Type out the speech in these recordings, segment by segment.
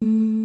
Regular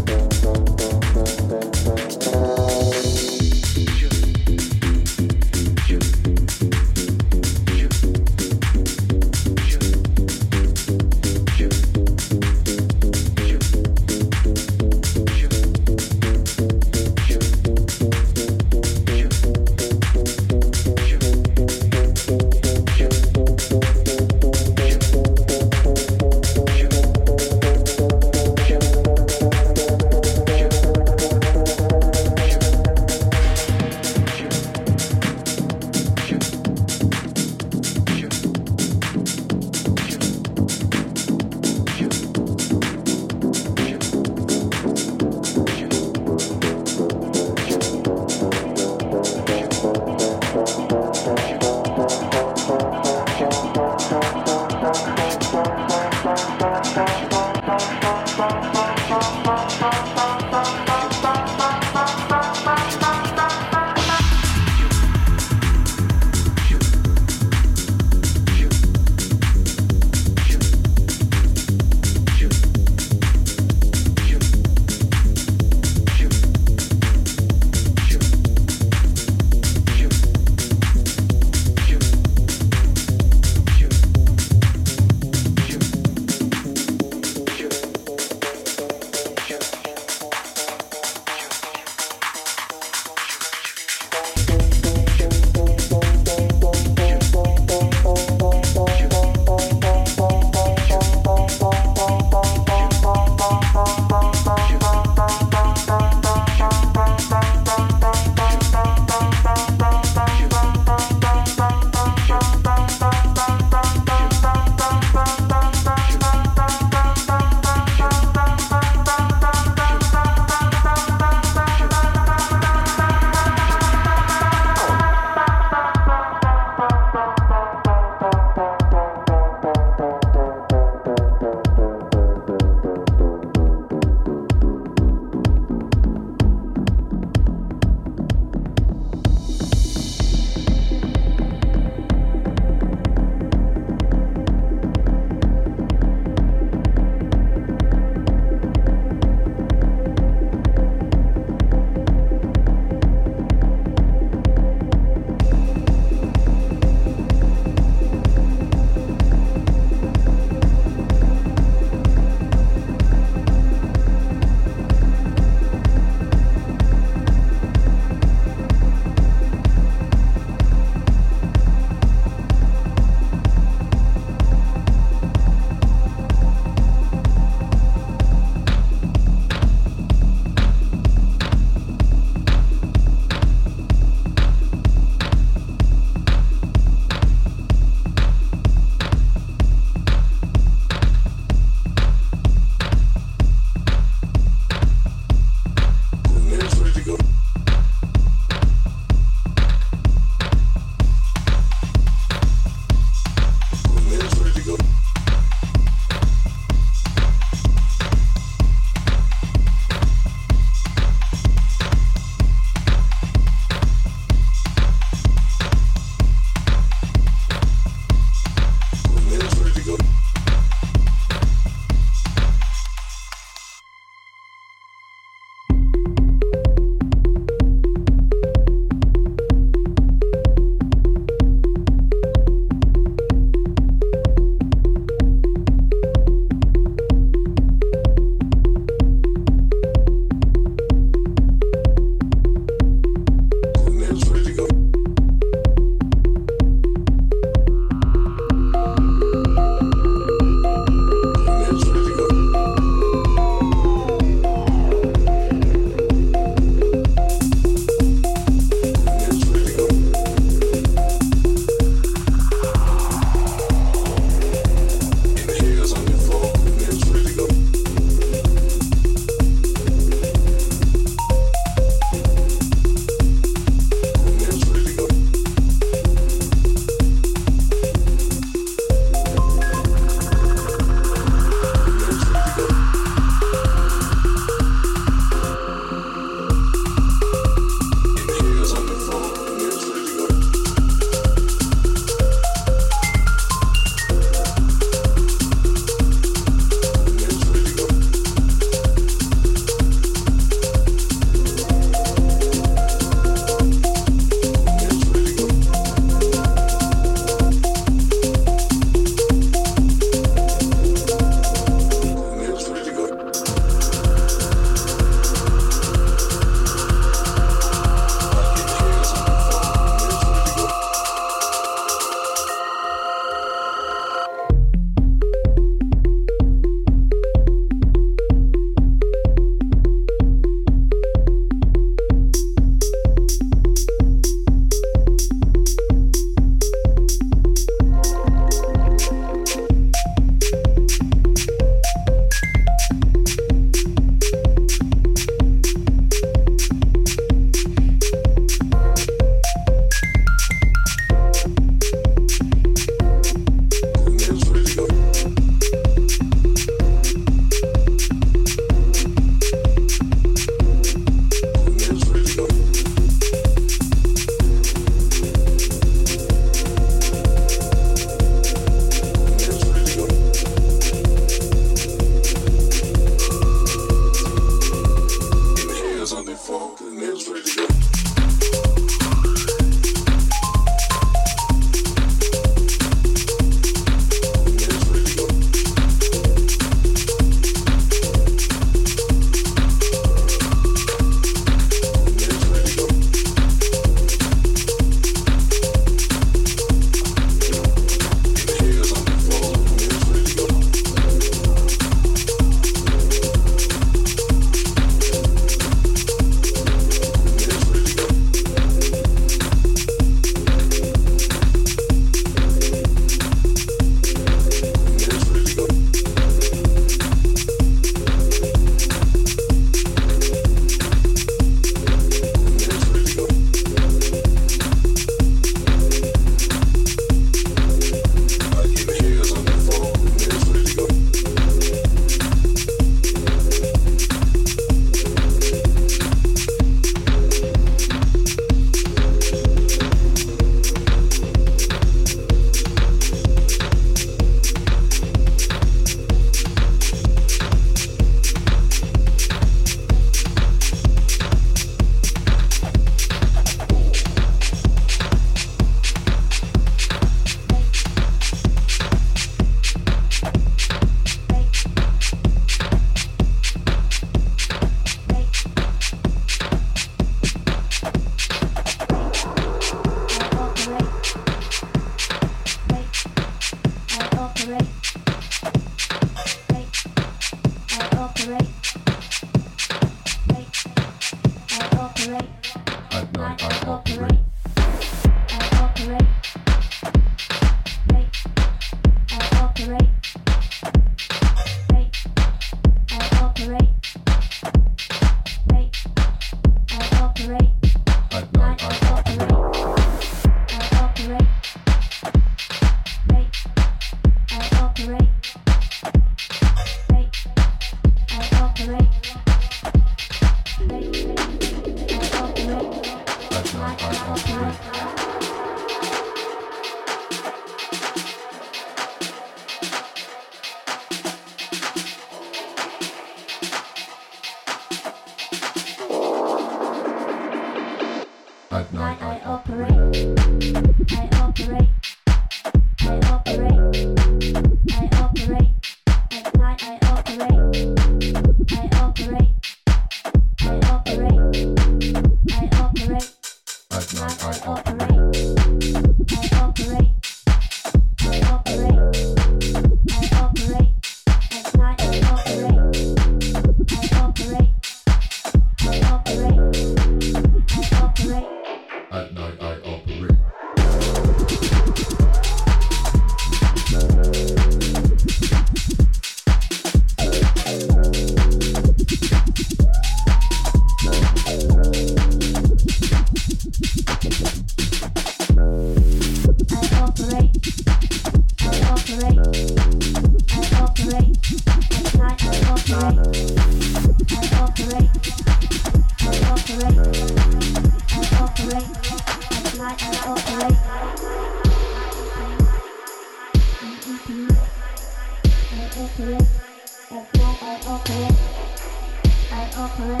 I operate,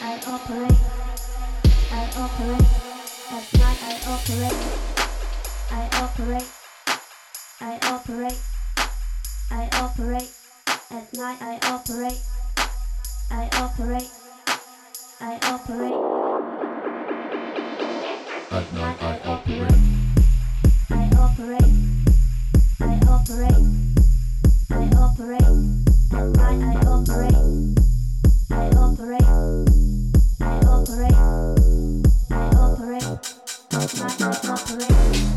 I operate, I operate, that's why I operate, I operate, I operate, I operate, at night I operate, I operate, I operate, at night I operate, I operate, I operate, I operate, at night I operate operate, I operate, I operate, I operate.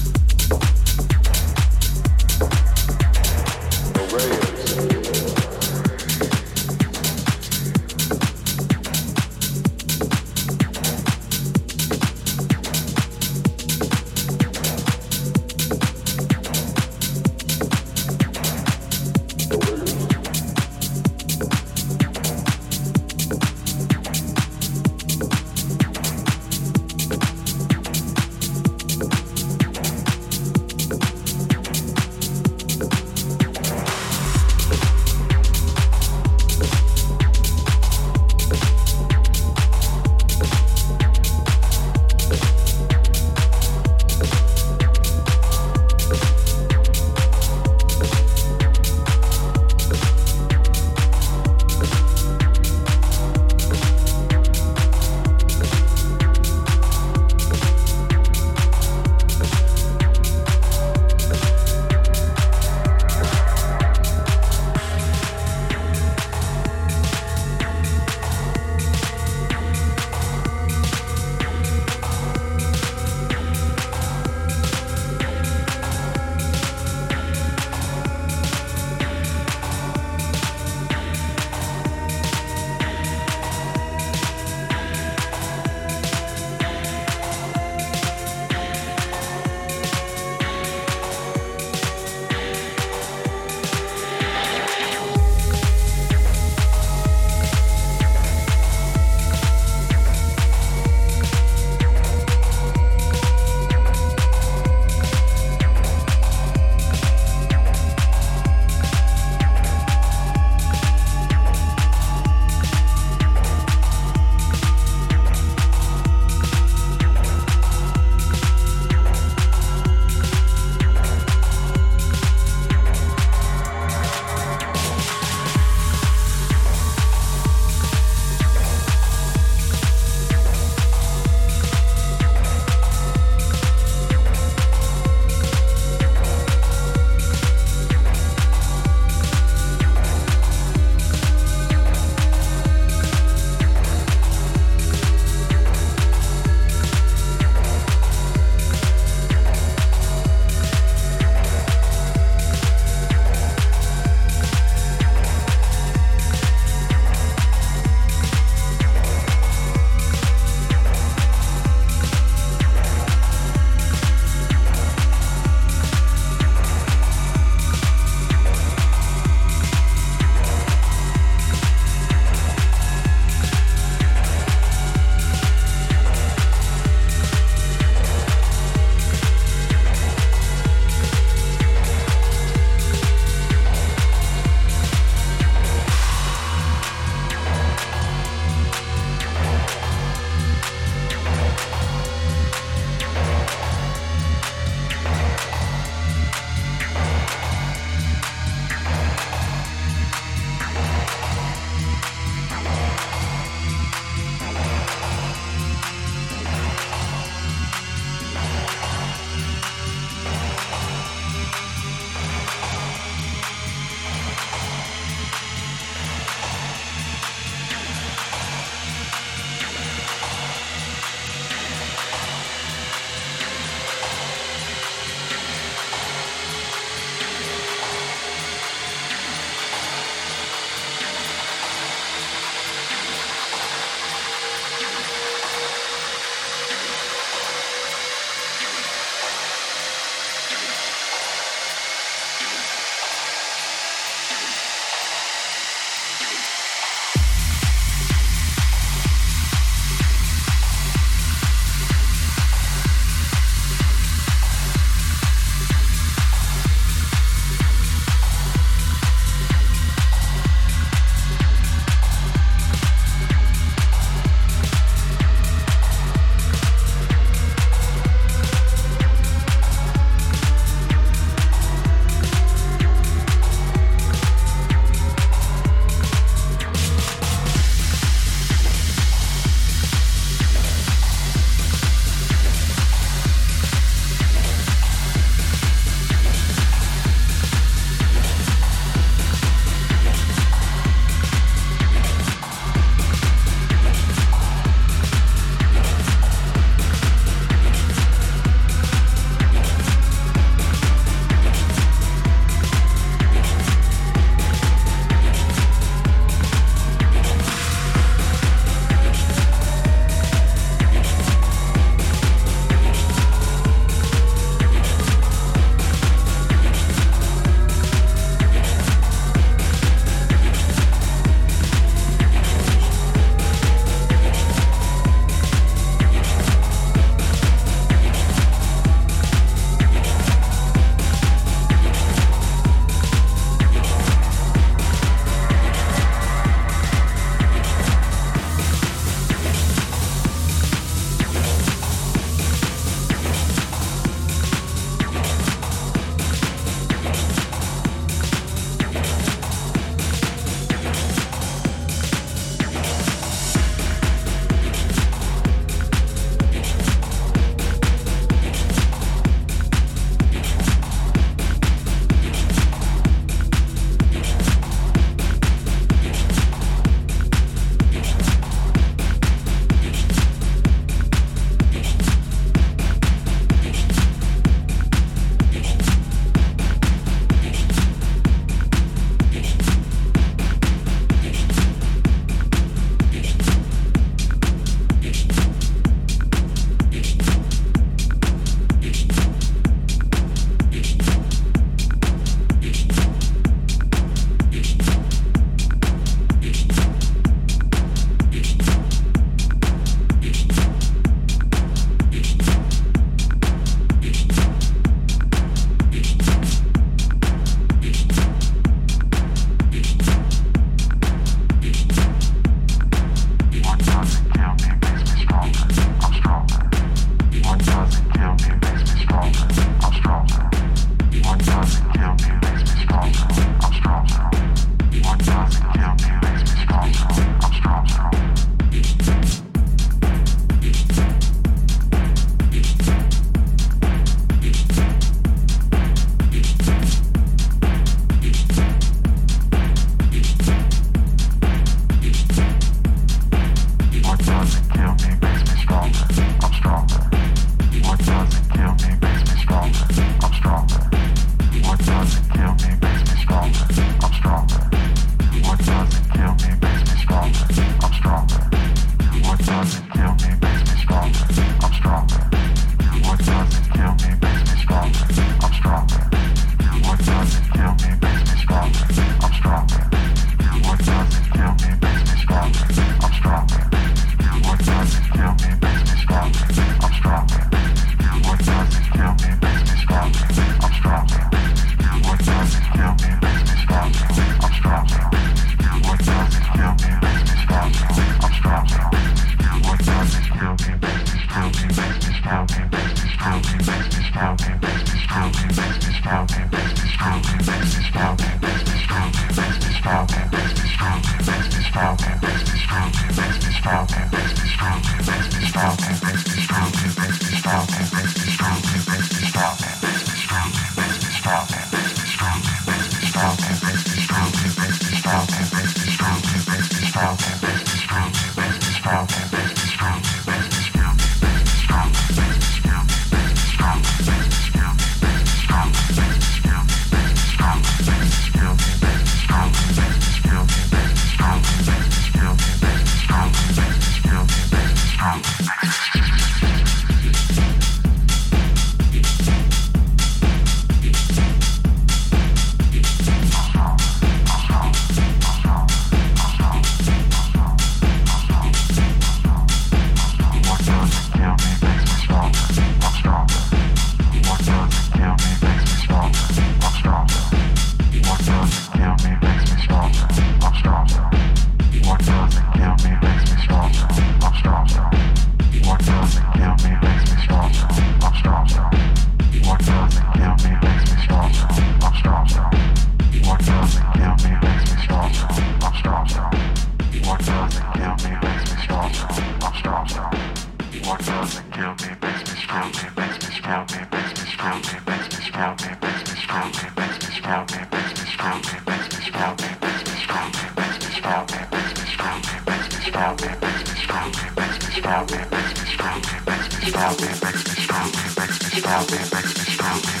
you.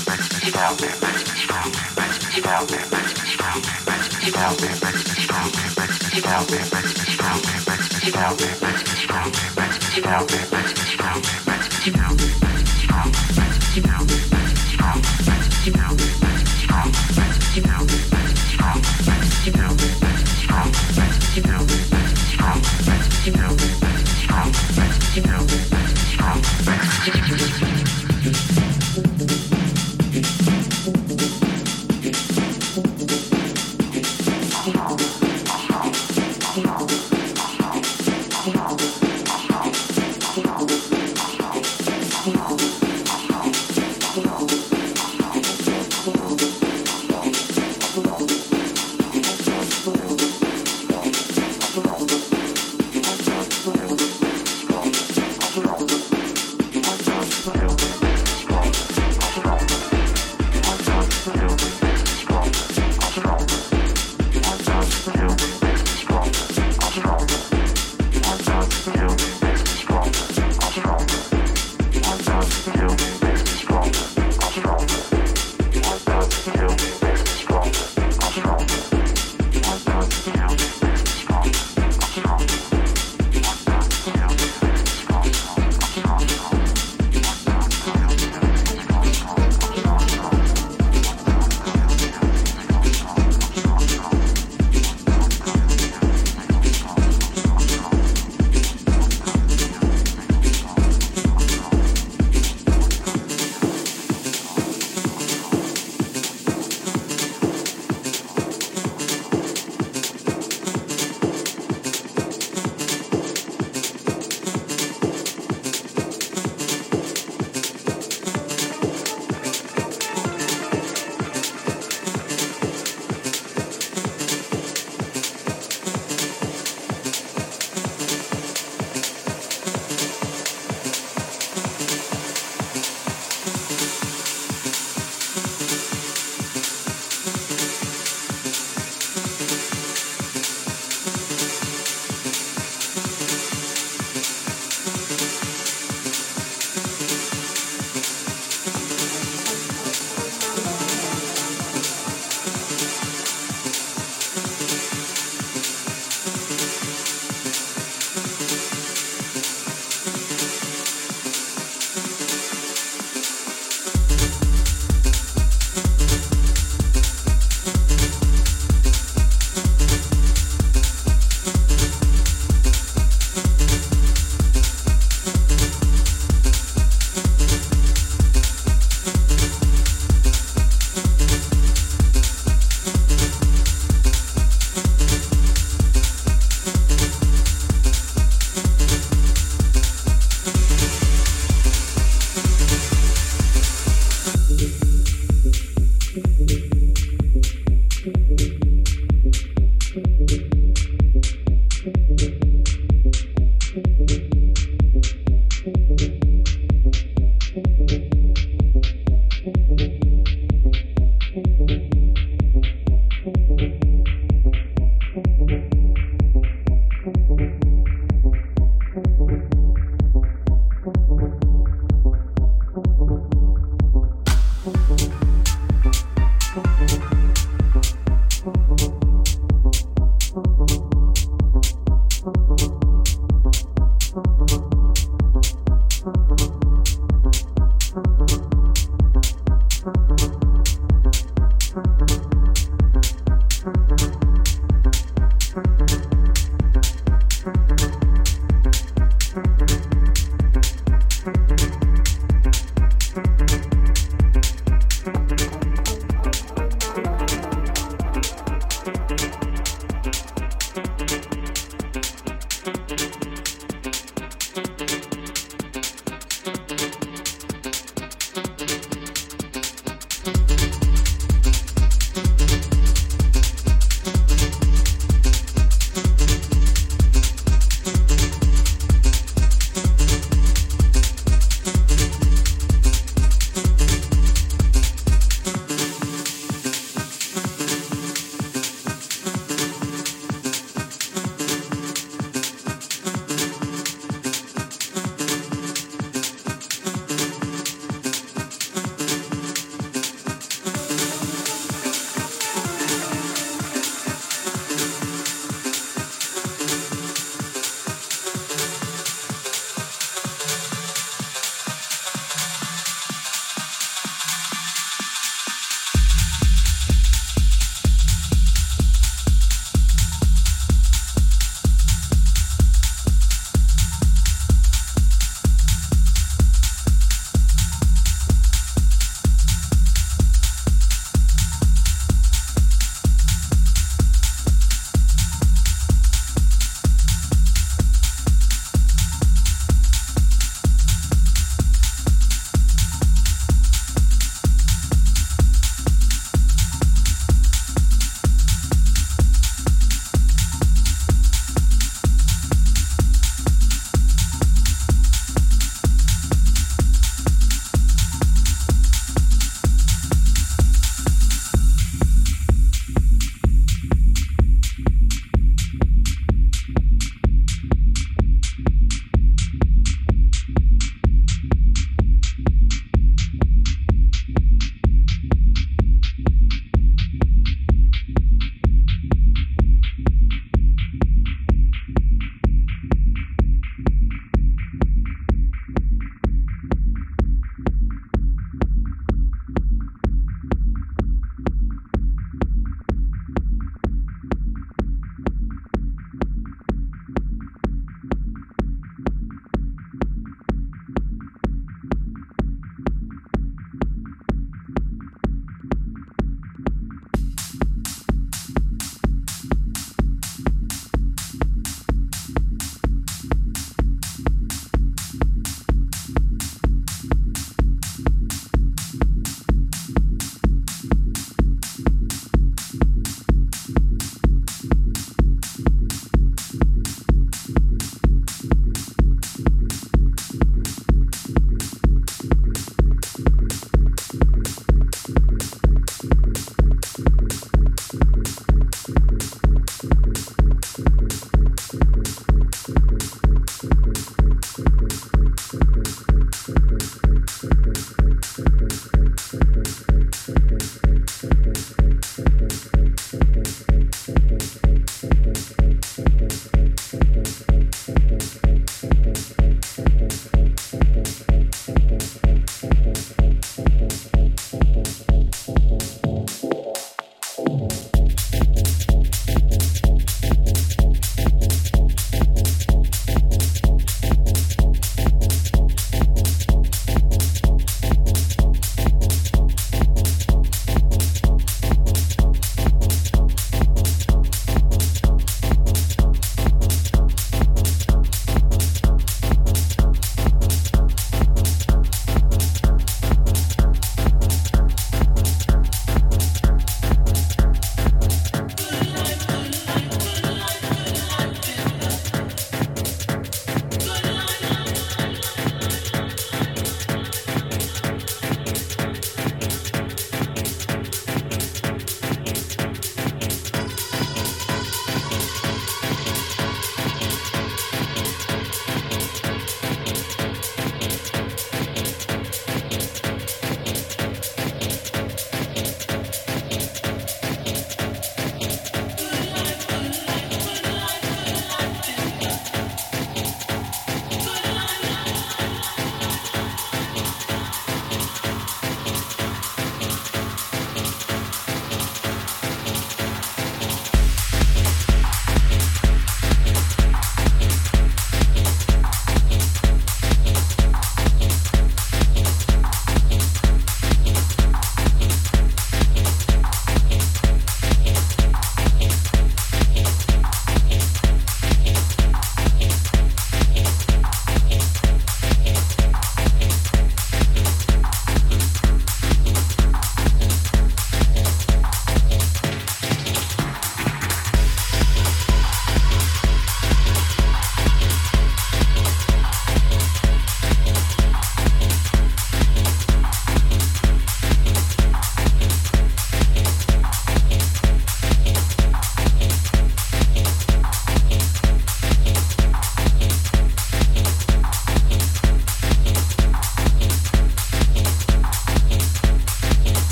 know